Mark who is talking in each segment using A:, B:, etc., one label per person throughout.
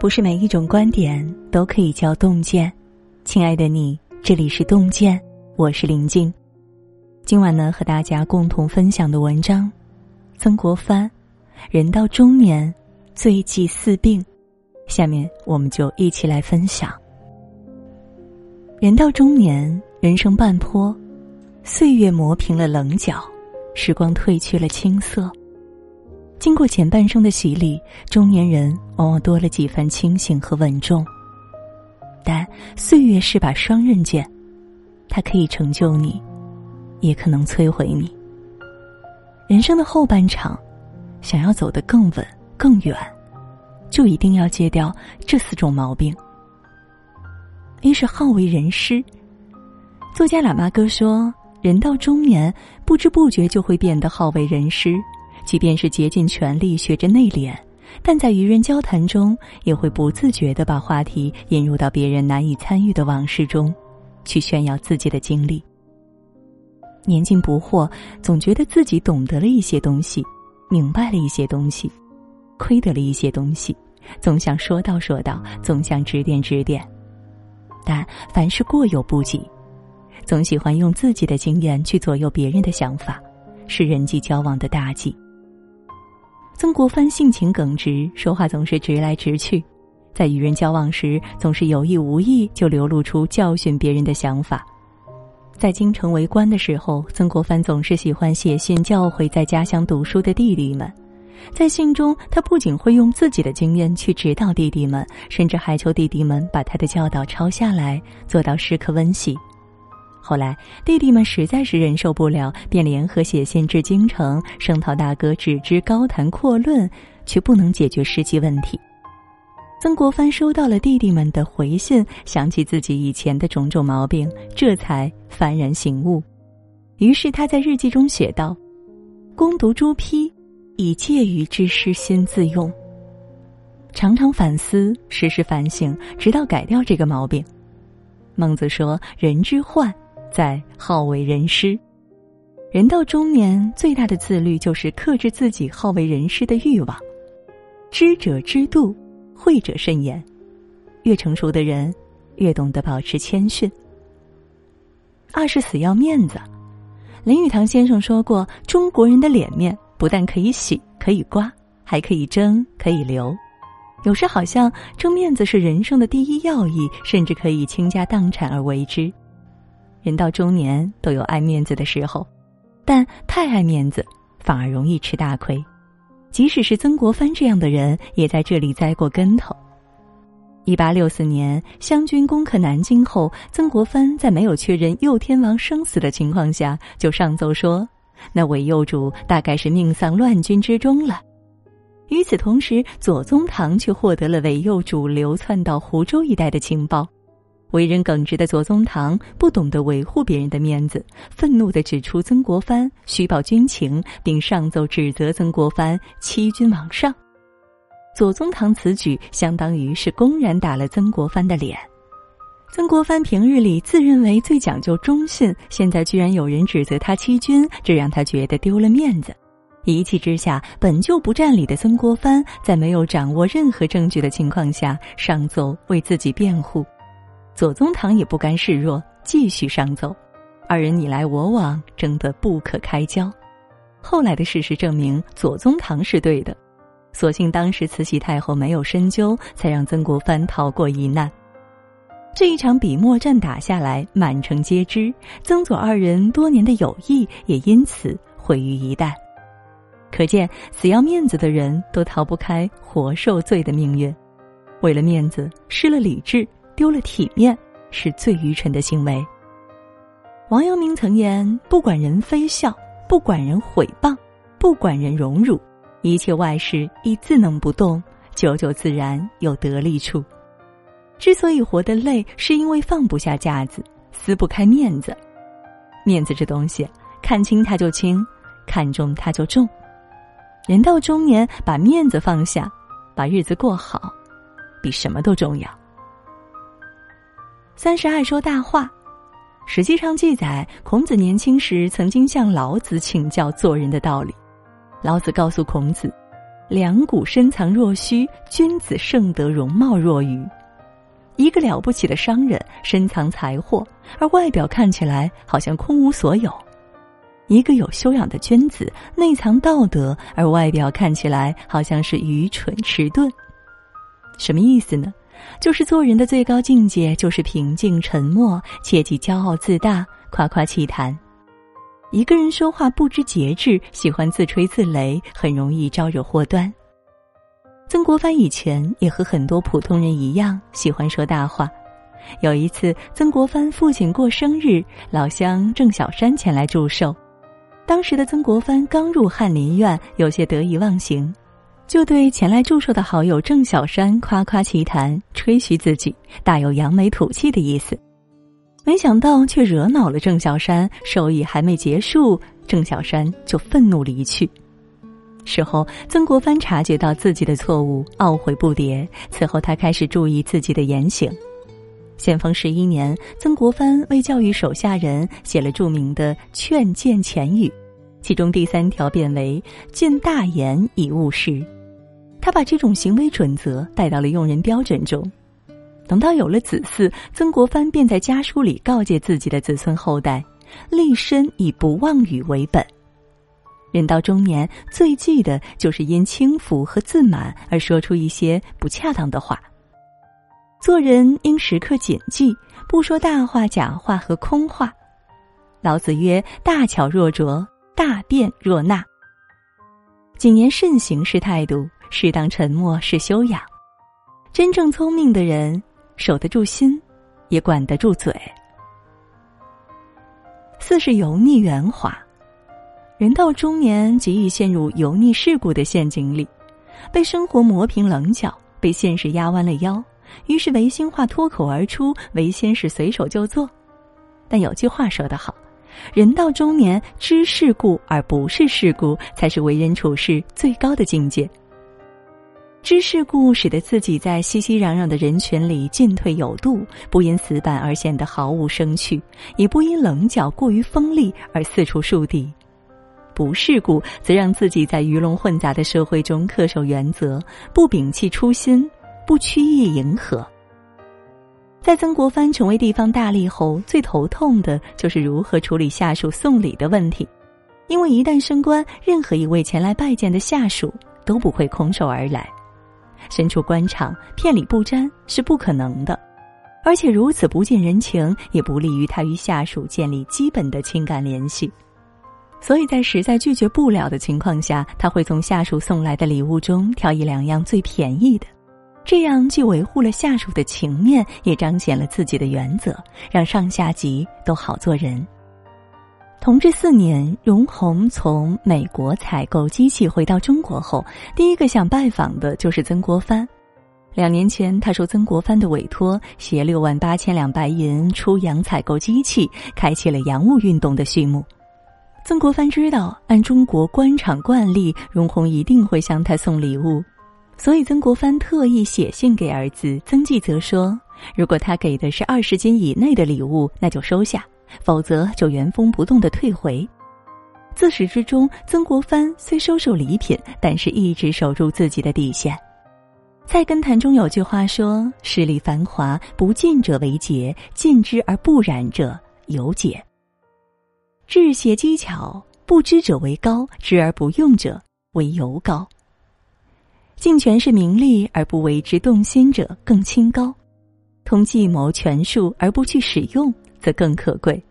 A: 不是每一种观点都可以叫洞见。亲爱的你，这里是洞见，我是林静。今晚呢，和大家共同分享的文章，曾国藩，人到中年，最忌四病。下面我们就一起来分享。人到中年，人生半坡，岁月磨平了棱角，时光褪去了青涩。经过前半生的洗礼，中年人往往多了几分清醒和稳重。但岁月是把双刃剑，它可以成就你，也可能摧毁你。人生的后半场，想要走得更稳、更远，就一定要戒掉这四种毛病。一是好为人师。作家喇嘛哥说：“人到中年，不知不觉就会变得好为人师。”即便是竭尽全力学着内敛，但在与人交谈中，也会不自觉的把话题引入到别人难以参与的往事中，去炫耀自己的经历。年近不惑，总觉得自己懂得了一些东西，明白了一些东西，亏得了一些东西，总想说道说道，总想指点指点。但凡事过犹不及，总喜欢用自己的经验去左右别人的想法，是人际交往的大忌。曾国藩性情耿直，说话总是直来直去，在与人交往时，总是有意无意就流露出教训别人的想法。在京城为官的时候，曾国藩总是喜欢写信教诲在家乡读书的弟弟们。在信中，他不仅会用自己的经验去指导弟弟们，甚至还求弟弟们把他的教导抄下来，做到时刻温习。后来，弟弟们实在是忍受不了，便联合写信至京城，声讨大哥只知高谈阔论，却不能解决实际问题。曾国藩收到了弟弟们的回信，想起自己以前的种种毛病，这才幡然醒悟。于是他在日记中写道：“攻读朱批，以介于之师心自用。常常反思，时时反省，直到改掉这个毛病。”孟子说：“人之患。”在好为人师，人到中年，最大的自律就是克制自己好为人师的欲望。知者知度，会者慎言。越成熟的人，越懂得保持谦逊。二是死要面子。林语堂先生说过：“中国人的脸面不但可以洗，可以刮，还可以蒸，可以留。有时好像争面子是人生的第一要义，甚至可以倾家荡产而为之。”人到中年都有爱面子的时候，但太爱面子反而容易吃大亏。即使是曾国藩这样的人，也在这里栽过跟头。一八六四年，湘军攻克南京后，曾国藩在没有确认右天王生死的情况下，就上奏说：“那伪右主大概是命丧乱军之中了。”与此同时，左宗棠却获得了伪右主流窜到湖州一带的情报。为人耿直的左宗棠不懂得维护别人的面子，愤怒地指出曾国藩虚报军情，并上奏指责曾国藩欺君罔上。左宗棠此举相当于是公然打了曾国藩的脸。曾国藩平日里自认为最讲究忠信，现在居然有人指责他欺君，这让他觉得丢了面子。一气之下，本就不占理的曾国藩在没有掌握任何证据的情况下上奏为自己辩护。左宗棠也不甘示弱，继续上奏，二人你来我往，争得不可开交。后来的事实证明，左宗棠是对的。所幸当时慈禧太后没有深究，才让曾国藩逃过一难。这一场笔墨战打下来，满城皆知，曾左二人多年的友谊也因此毁于一旦。可见，死要面子的人都逃不开活受罪的命运。为了面子，失了理智。丢了体面是最愚蠢的行为。王阳明曾言：“不管人非笑，不管人毁谤，不管人荣辱，一切外事亦自能不动，久久自然有得力处。”之所以活得累，是因为放不下架子，撕不开面子。面子这东西，看轻它就轻，看重它就重。人到中年，把面子放下，把日子过好，比什么都重要。三是爱说大话，《史记》上记载，孔子年轻时曾经向老子请教做人的道理。老子告诉孔子：“两股深藏若虚，君子盛德容貌若愚。一个了不起的商人，深藏财货，而外表看起来好像空无所有；一个有修养的君子，内藏道德，而外表看起来好像是愚蠢迟钝。什么意思呢？就是做人的最高境界，就是平静沉默，切忌骄傲自大、夸夸其谈。一个人说话不知节制，喜欢自吹自擂，很容易招惹祸端。曾国藩以前也和很多普通人一样，喜欢说大话。有一次，曾国藩父亲过生日，老乡郑小山前来祝寿。当时的曾国藩刚入翰林院，有些得意忘形，就对前来祝寿的好友郑小山夸夸其谈，吹嘘自己，大有扬眉吐气的意思。没想到却惹恼了郑小山，寿宴还没结束，郑小山就愤怒离去。事后，曾国藩察觉到自己的错误，懊悔不迭。此后，他开始注意自己的言行。咸丰十一年，曾国藩为教育手下人，写了著名的劝谏前语，其中第三条便为“见大言以务实”。他把这种行为准则带到了用人标准中。等到有了子嗣，曾国藩便在家书里告诫自己的子孙后代：立身以不妄语为本。人到中年，最忌的就是因轻浮和自满而说出一些不恰当的话。做人应时刻谨记，不说大话、假话和空话。老子曰：“大巧若拙，大辩若讷。”谨言慎行是态度，适当沉默是修养。真正聪明的人。守得住心，也管得住嘴。四是油腻圆滑，人到中年极易陷入油腻世故的陷阱里，被生活磨平棱角，被现实压弯了腰，于是违心话脱口而出，违心事随手就做。但有句话说得好，人到中年知世故而不是世故，才是为人处事最高的境界。知世故，使得自己在熙熙攘攘的人群里进退有度，不因死板而显得毫无生趣，也不因棱角过于锋利而四处树敌；不世故，则让自己在鱼龙混杂的社会中恪守原则，不摒弃初心，不曲意迎合。在曾国藩成为地方大吏后，最头痛的就是如何处理下属送礼的问题，因为一旦升官，任何一位前来拜见的下属都不会空手而来。身处官场，骗礼不沾是不可能的，而且如此不近人情，也不利于他与下属建立基本的情感联系。所以在实在拒绝不了的情况下，他会从下属送来的礼物中挑一两样最便宜的，这样既维护了下属的情面，也彰显了自己的原则，让上下级都好做人。同治四年，荣闳从美国采购机器回到中国后，第一个想拜访的就是曾国藩。两年前，他受曾国藩的委托，携六万八千两白银出洋采购机器，开启了洋务运动的序幕。曾国藩知道，按中国官场惯例，荣闳一定会向他送礼物，所以曾国藩特意写信给儿子曾纪泽说：“如果他给的是二十斤以内的礼物，那就收下。”否则就原封不动的退回。自始至终，曾国藩虽收受礼品，但是一直守住自己的底线。《菜根谭》中有句话说：“势力繁华，不进者为节；进之而不染者有解。治邪机巧，不知者为高；知而不用者为尤高。尽权势名利而不为之动心者更清高；通计谋权术而不去使用。”则更可贵。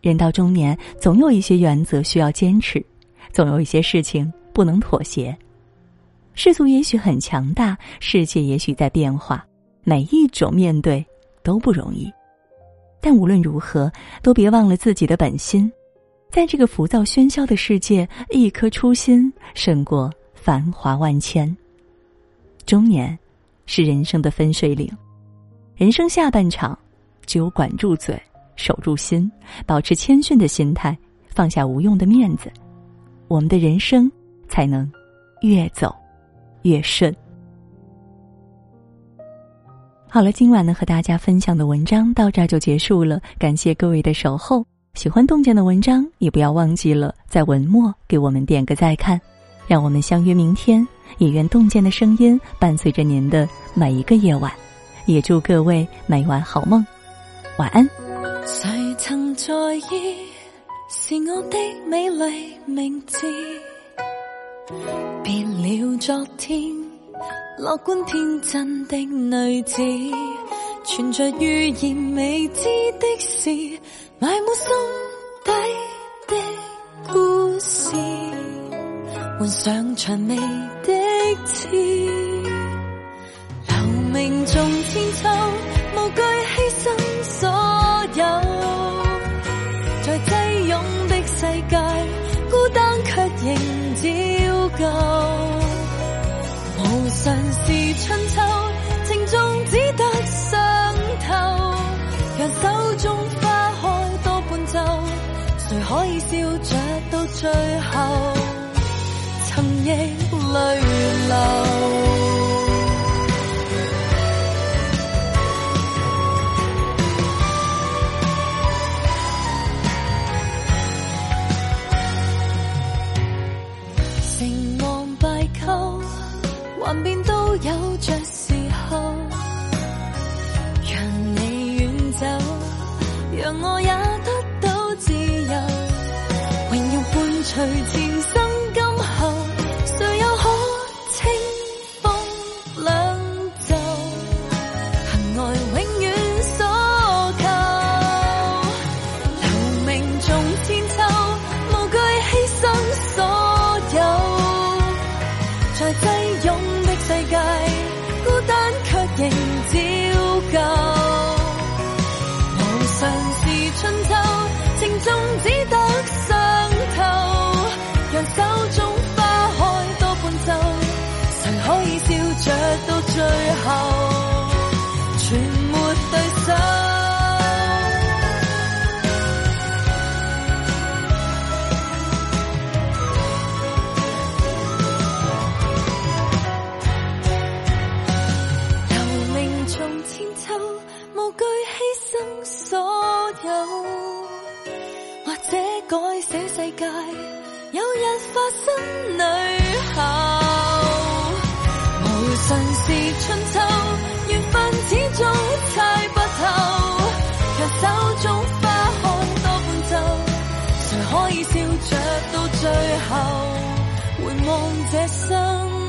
A: 人到中年，总有一些原则需要坚持，总有一些事情不能妥协。世俗也许很强大，世界也许在变化，每一种面对都不容易。但无论如何，都别忘了自己的本心。在这个浮躁喧嚣的世界，一颗初心胜过繁华万千。中年，是人生的分水岭，人生下半场。只有管住嘴，守住心，保持谦逊的心态，放下无用的面子，我们的人生才能越走越顺。好了，今晚呢和大家分享的文章到这儿就结束了，感谢各位的守候。喜欢洞见的文章，也不要忘记了在文末给我们点个再看，让我们相约明天也愿洞见的声音伴随着您的每一个夜晚，也祝各位每晚好梦，晚安。
B: 谁曾在意是我的美丽名字？别了昨天乐观天真的女子，存着预言未知的事，埋没心底的故事。换上蔷薇的刺，留名中千秋，在挤拥的世界，孤单却仍照旧。无常是春秋，情重只得上头。让手中花开多半奏，谁可以笑着到最后？曾亦泪流，春秋正中，只得伤透。让手中花开多半周，谁可笑着到最后，全没对手。留名从千秋，无惧牺牲所有，或者改写世界，有日化身女校。神是春秋，缘分始终猜不透。若手中花开多半奏，谁可以笑着到最后？回望这生。